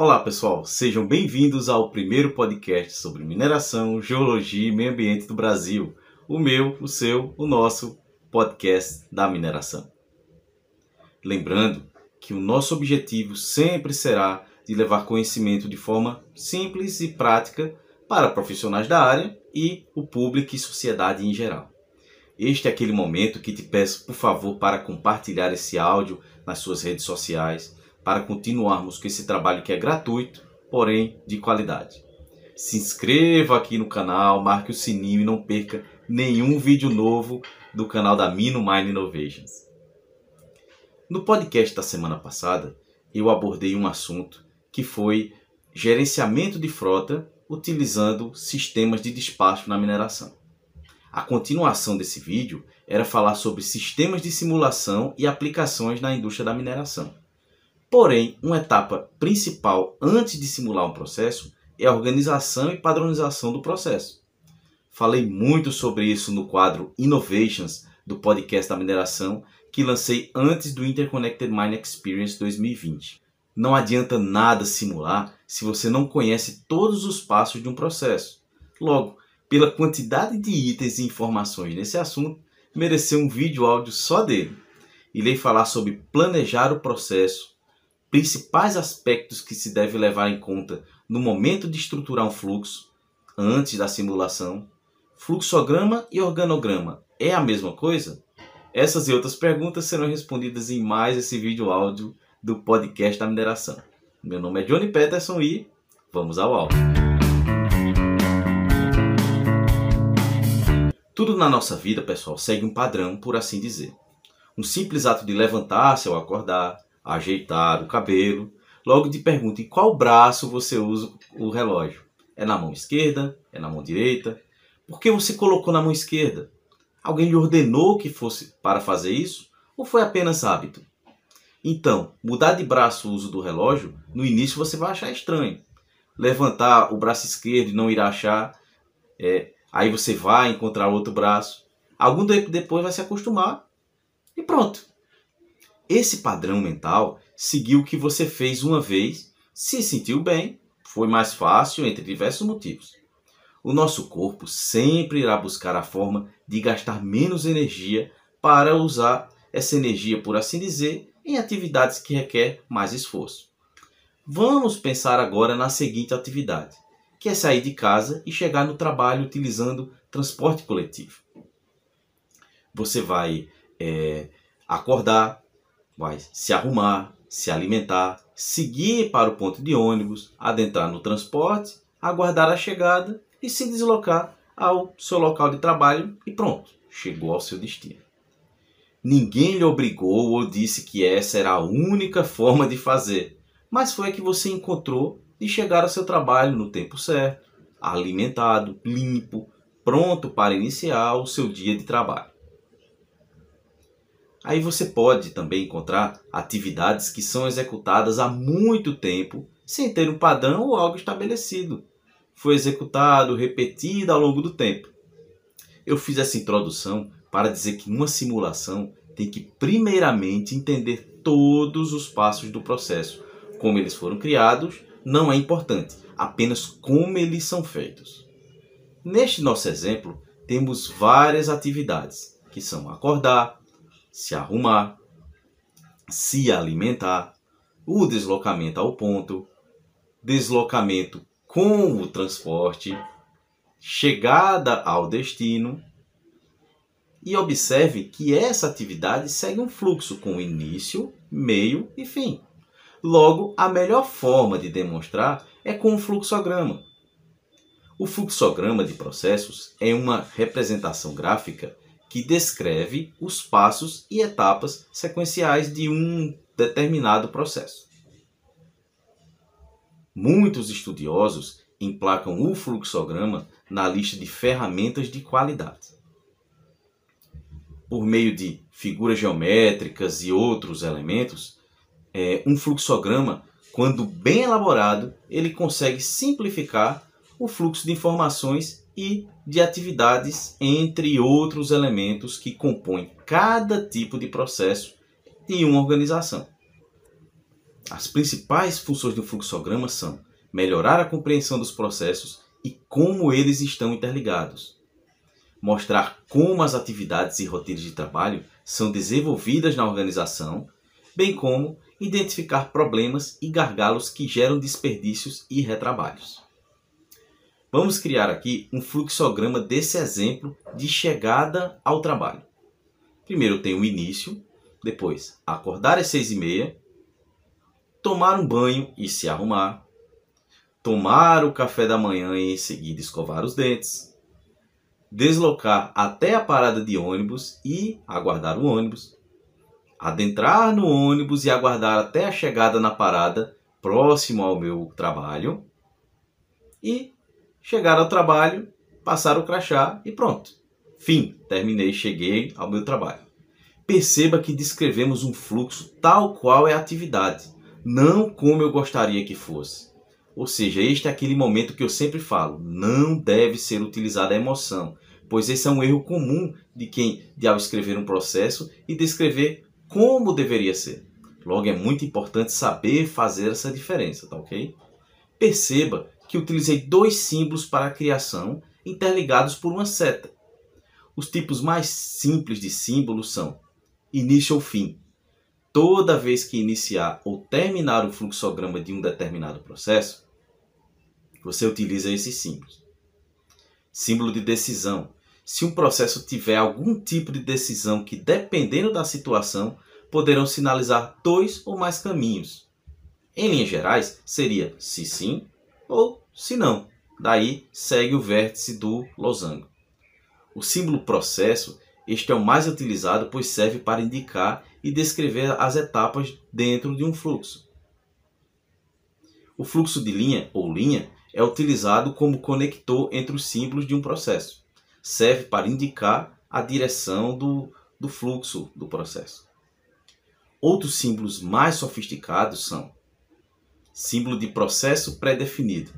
Olá pessoal, sejam bem-vindos ao primeiro podcast sobre mineração, geologia e meio ambiente do Brasil. O meu, o seu, o nosso podcast da mineração. Lembrando que o nosso objetivo sempre será de levar conhecimento de forma simples e prática para profissionais da área e o público e sociedade em geral. Este é aquele momento que te peço, por favor, para compartilhar esse áudio nas suas redes sociais, para continuarmos com esse trabalho que é gratuito, porém de qualidade. Se inscreva aqui no canal, marque o sininho e não perca nenhum vídeo novo do canal da Mino Mine Innovations. No podcast da semana passada, eu abordei um assunto que foi gerenciamento de frota utilizando sistemas de despacho na mineração. A continuação desse vídeo era falar sobre sistemas de simulação e aplicações na indústria da mineração. Porém, uma etapa principal antes de simular um processo é a organização e padronização do processo. Falei muito sobre isso no quadro Innovations do podcast da mineração que lancei antes do Interconnected Mine Experience 2020. Não adianta nada simular se você não conhece todos os passos de um processo. Logo, pela quantidade de itens e informações nesse assunto, mereceu um vídeo áudio só dele. Irei falar sobre planejar o processo, principais aspectos que se deve levar em conta no momento de estruturar um fluxo, antes da simulação, Fluxograma e organograma é a mesma coisa? Essas e outras perguntas serão respondidas em mais esse vídeo áudio do podcast da mineração. Meu nome é Johnny Peterson e vamos ao áudio. Tudo na nossa vida, pessoal, segue um padrão, por assim dizer. Um simples ato de levantar-se ao acordar, ajeitar o cabelo, logo te pergunta em qual braço você usa o relógio. É na mão esquerda? É na mão direita? Por que você colocou na mão esquerda? Alguém lhe ordenou que fosse para fazer isso? Ou foi apenas hábito? Então, mudar de braço o uso do relógio, no início você vai achar estranho. Levantar o braço esquerdo e não irá achar, é, aí você vai encontrar outro braço. Algum tempo depois vai se acostumar e pronto. Esse padrão mental seguiu o que você fez uma vez, se sentiu bem, foi mais fácil entre diversos motivos o nosso corpo sempre irá buscar a forma de gastar menos energia para usar essa energia, por assim dizer, em atividades que requer mais esforço. Vamos pensar agora na seguinte atividade, que é sair de casa e chegar no trabalho utilizando transporte coletivo. Você vai é, acordar, vai se arrumar, se alimentar, seguir para o ponto de ônibus, adentrar no transporte, aguardar a chegada e se deslocar ao seu local de trabalho e pronto, chegou ao seu destino. Ninguém lhe obrigou ou disse que essa era a única forma de fazer, mas foi a que você encontrou de chegar ao seu trabalho no tempo certo, alimentado, limpo, pronto para iniciar o seu dia de trabalho. Aí você pode também encontrar atividades que são executadas há muito tempo sem ter um padrão ou algo estabelecido foi executado, repetido ao longo do tempo. Eu fiz essa introdução para dizer que numa simulação tem que primeiramente entender todos os passos do processo. Como eles foram criados não é importante, apenas como eles são feitos. Neste nosso exemplo, temos várias atividades, que são acordar, se arrumar, se alimentar, o deslocamento ao ponto, deslocamento com o transporte, chegada ao destino. E observe que essa atividade segue um fluxo com início, meio e fim. Logo, a melhor forma de demonstrar é com o fluxograma. O fluxograma de processos é uma representação gráfica que descreve os passos e etapas sequenciais de um determinado processo. Muitos estudiosos emplacam o fluxograma na lista de ferramentas de qualidade. Por meio de figuras geométricas e outros elementos, é, um fluxograma, quando bem elaborado, ele consegue simplificar o fluxo de informações e de atividades, entre outros elementos que compõem cada tipo de processo em uma organização. As principais funções do fluxograma são melhorar a compreensão dos processos e como eles estão interligados, mostrar como as atividades e rotinas de trabalho são desenvolvidas na organização, bem como identificar problemas e gargalos que geram desperdícios e retrabalhos. Vamos criar aqui um fluxograma desse exemplo de chegada ao trabalho. Primeiro tem o início, depois acordar às seis e meia, tomar um banho e se arrumar, tomar o café da manhã e em seguida escovar os dentes, deslocar até a parada de ônibus e aguardar o ônibus, adentrar no ônibus e aguardar até a chegada na parada próximo ao meu trabalho e chegar ao trabalho, passar o crachá e pronto. Fim, terminei, cheguei ao meu trabalho. Perceba que descrevemos um fluxo tal qual é a atividade, não como eu gostaria que fosse. Ou seja, este é aquele momento que eu sempre falo, não deve ser utilizada a emoção, pois esse é um erro comum de quem, de ao escrever um processo e descrever como deveria ser. Logo, é muito importante saber fazer essa diferença, tá ok? Perceba que utilizei dois símbolos para a criação interligados por uma seta. Os tipos mais simples de símbolos são início ou fim. Toda vez que iniciar ou terminar o fluxograma de um determinado processo, você utiliza esses símbolos. Símbolo de decisão. Se um processo tiver algum tipo de decisão que, dependendo da situação, poderão sinalizar dois ou mais caminhos. Em linhas gerais, seria se sim ou se não. Daí segue o vértice do losango. O símbolo processo, este é o mais utilizado pois serve para indicar e descrever as etapas dentro de um fluxo. O fluxo de linha ou linha é utilizado como conector entre os símbolos de um processo. Serve para indicar a direção do, do fluxo do processo. Outros símbolos mais sofisticados são símbolo de processo pré-definido.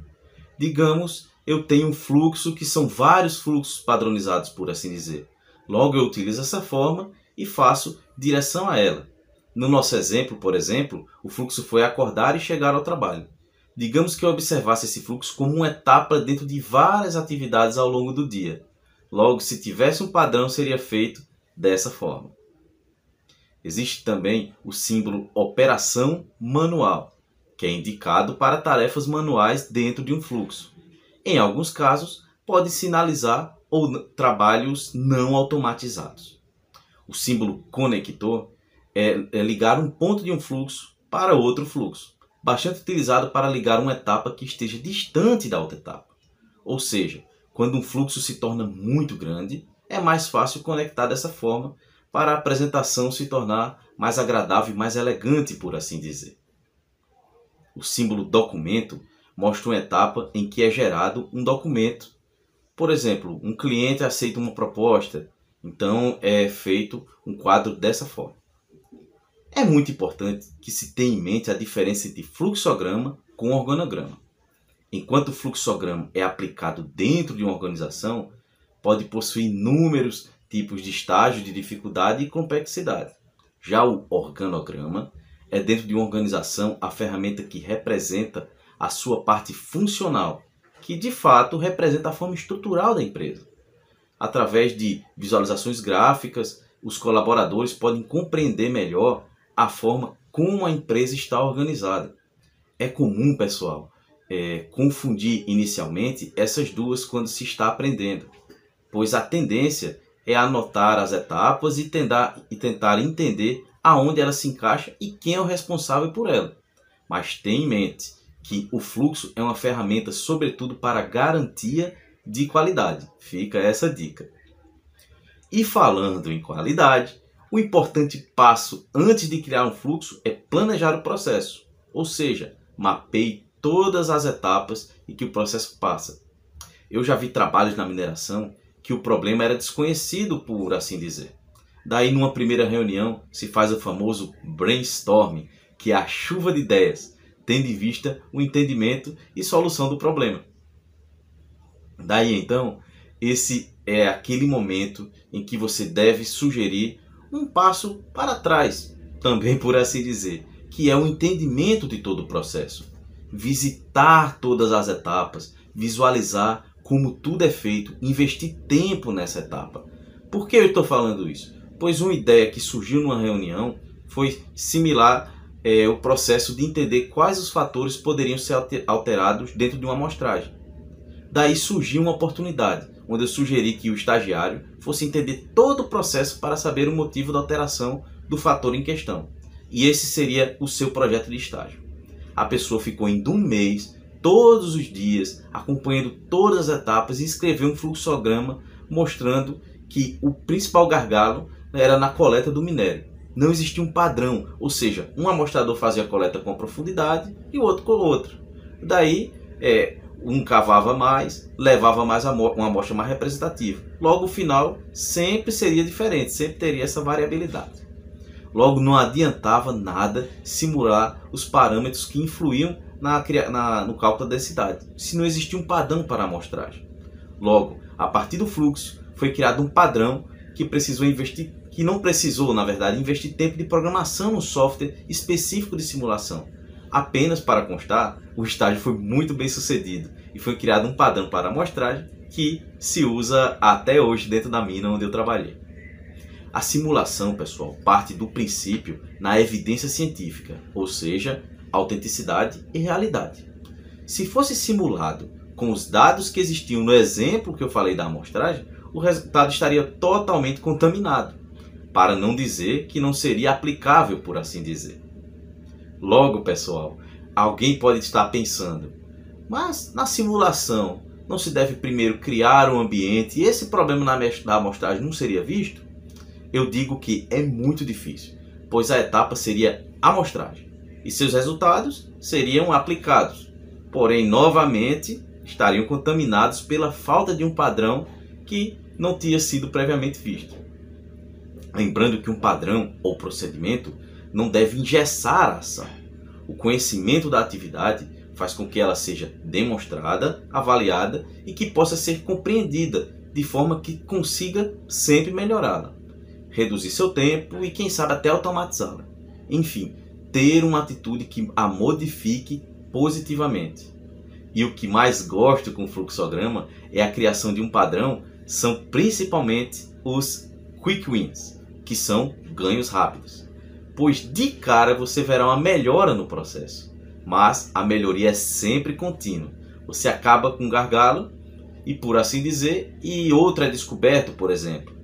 Digamos, eu tenho um fluxo que são vários fluxos padronizados, por assim dizer. Logo, eu utilizo essa forma e faço direção a ela. No nosso exemplo, por exemplo, o fluxo foi acordar e chegar ao trabalho. Digamos que eu observasse esse fluxo como uma etapa dentro de várias atividades ao longo do dia. Logo, se tivesse um padrão, seria feito dessa forma. Existe também o símbolo operação manual, que é indicado para tarefas manuais dentro de um fluxo. Em alguns casos, pode sinalizar ou trabalhos não automatizados. O símbolo conector é, é ligar um ponto de um fluxo para outro fluxo, bastante utilizado para ligar uma etapa que esteja distante da outra etapa. Ou seja, quando um fluxo se torna muito grande, é mais fácil conectar dessa forma para a apresentação se tornar mais agradável e mais elegante, por assim dizer. O símbolo documento mostra uma etapa em que é gerado um documento. Por exemplo, um cliente aceita uma proposta, então é feito um quadro dessa forma. É muito importante que se tenha em mente a diferença entre fluxograma com organograma. Enquanto o fluxograma é aplicado dentro de uma organização, pode possuir inúmeros tipos de estágio de dificuldade e complexidade. Já o organograma é dentro de uma organização a ferramenta que representa a sua parte funcional, que de fato representa a forma estrutural da empresa. Através de visualizações gráficas, os colaboradores podem compreender melhor a forma como a empresa está organizada. É comum, pessoal, é, confundir inicialmente essas duas quando se está aprendendo, pois a tendência é anotar as etapas e tentar, e tentar entender aonde ela se encaixa e quem é o responsável por ela. Mas tenha em mente que o fluxo é uma ferramenta, sobretudo, para garantia de qualidade. Fica essa dica. E falando em qualidade, o importante passo antes de criar um fluxo é planejar o processo, ou seja, mapeie todas as etapas em que o processo passa. Eu já vi trabalhos na mineração que o problema era desconhecido, por assim dizer. Daí, numa primeira reunião, se faz o famoso brainstorming, que é a chuva de ideias, tendo em vista o entendimento e solução do problema. Daí então, esse é aquele momento em que você deve sugerir um passo para trás, também por assim dizer, que é o entendimento de todo o processo. Visitar todas as etapas, visualizar como tudo é feito, investir tempo nessa etapa. Por que eu estou falando isso? Pois uma ideia que surgiu numa reunião foi similar é, o processo de entender quais os fatores poderiam ser alterados dentro de uma amostragem. Daí surgiu uma oportunidade, onde eu sugeri que o estagiário fosse entender todo o processo para saber o motivo da alteração do fator em questão e esse seria o seu projeto de estágio. A pessoa ficou indo um mês, todos os dias, acompanhando todas as etapas e escreveu um fluxograma mostrando que o principal gargalo era na coleta do minério. Não existia um padrão, ou seja, um amostrador fazia a coleta com profundidade e o outro com outra. Daí, é, um cavava mais, levava mais uma amostra mais representativa. Logo, o final sempre seria diferente, sempre teria essa variabilidade. Logo, não adiantava nada simular os parâmetros que influíam na, na, no cálculo da densidade, se não existia um padrão para a amostragem. Logo, a partir do fluxo, foi criado um padrão que precisou investir, que não precisou, na verdade, investir tempo de programação no software específico de simulação. Apenas para constar, o estágio foi muito bem sucedido e foi criado um padrão para amostragem que se usa até hoje dentro da mina onde eu trabalhei. A simulação, pessoal, parte do princípio na evidência científica, ou seja, autenticidade e realidade. Se fosse simulado com os dados que existiam no exemplo que eu falei da amostragem, o resultado estaria totalmente contaminado, para não dizer que não seria aplicável, por assim dizer. Logo, pessoal, alguém pode estar pensando, mas na simulação não se deve primeiro criar um ambiente e esse problema na amostragem não seria visto? eu digo que é muito difícil, pois a etapa seria amostragem e seus resultados seriam aplicados, porém, novamente, estariam contaminados pela falta de um padrão que não tinha sido previamente visto. Lembrando que um padrão ou procedimento não deve engessar a ação. O conhecimento da atividade faz com que ela seja demonstrada, avaliada e que possa ser compreendida de forma que consiga sempre melhorá-la reduzir seu tempo e quem sabe até automatizá-la. Enfim, ter uma atitude que a modifique positivamente. E o que mais gosto com o fluxograma é a criação de um padrão, são principalmente os quick wins, que são ganhos rápidos. Pois de cara você verá uma melhora no processo, mas a melhoria é sempre contínua. Você acaba com um gargalo e por assim dizer, e outro é descoberto, por exemplo.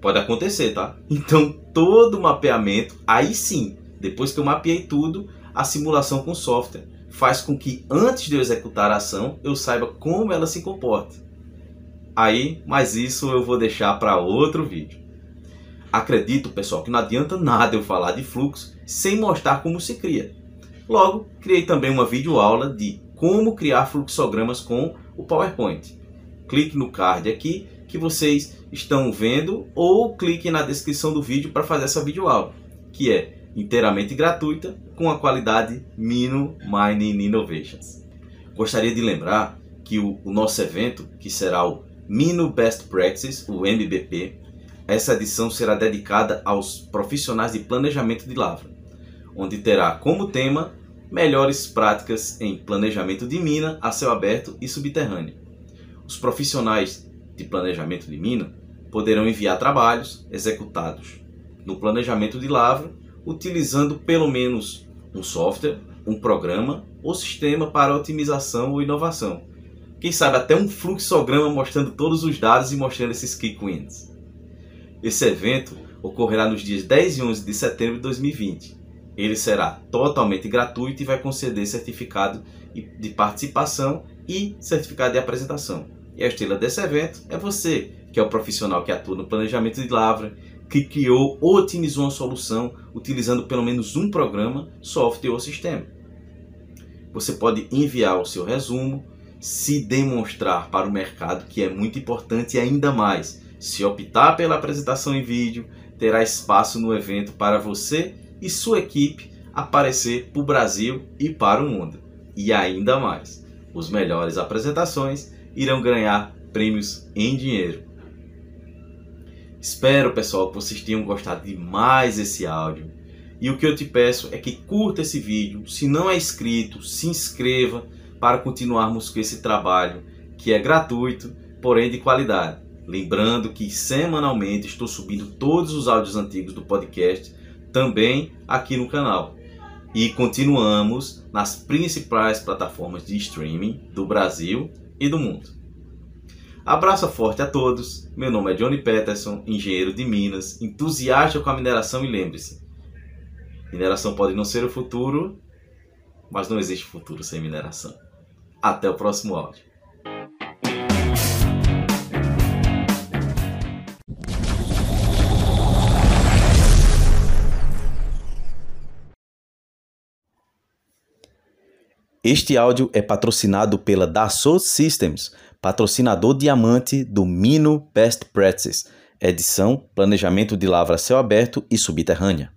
Pode acontecer, tá? Então, todo o mapeamento, aí sim, depois que eu mapeei tudo, a simulação com software faz com que antes de eu executar a ação, eu saiba como ela se comporta. Aí, mas isso eu vou deixar para outro vídeo. Acredito, pessoal, que não adianta nada eu falar de fluxo sem mostrar como se cria. Logo, criei também uma videoaula de como criar fluxogramas com o PowerPoint. Clique no card aqui que vocês estão vendo ou clique na descrição do vídeo para fazer essa videoaula, que é inteiramente gratuita com a qualidade Mino Mining Innovations. Gostaria de lembrar que o, o nosso evento, que será o Mino Best Practices, o MBP, essa edição será dedicada aos profissionais de planejamento de lavra, onde terá como tema melhores práticas em planejamento de mina a céu aberto e subterrâneo. Os profissionais de planejamento de mina poderão enviar trabalhos executados no planejamento de lavra utilizando pelo menos um software, um programa ou sistema para otimização ou inovação. Quem sabe até um fluxograma mostrando todos os dados e mostrando esses key wins. Esse evento ocorrerá nos dias 10 e 11 de setembro de 2020. Ele será totalmente gratuito e vai conceder certificado de participação e certificado de apresentação. E a estrela desse evento é você, que é o profissional que atua no planejamento de lavra, que criou ou otimizou uma solução utilizando pelo menos um programa, software ou sistema. Você pode enviar o seu resumo, se demonstrar para o mercado, que é muito importante, e ainda mais, se optar pela apresentação em vídeo, terá espaço no evento para você e sua equipe aparecer para o Brasil e para o mundo. E ainda mais, os melhores apresentações irão ganhar prêmios em dinheiro. Espero, pessoal, que vocês tenham gostado de mais esse áudio. E o que eu te peço é que curta esse vídeo. Se não é inscrito, se inscreva para continuarmos com esse trabalho que é gratuito, porém de qualidade. Lembrando que semanalmente estou subindo todos os áudios antigos do podcast também aqui no canal. E continuamos nas principais plataformas de streaming do Brasil e do mundo. Abraço forte a todos. Meu nome é Johnny Peterson, engenheiro de Minas, entusiasta com a mineração e lembre-se, mineração pode não ser o futuro, mas não existe futuro sem mineração. Até o próximo áudio. Este áudio é patrocinado pela Dassault Systems, patrocinador diamante do Mino Best Practices, edição Planejamento de Lavra Céu Aberto e Subterrânea.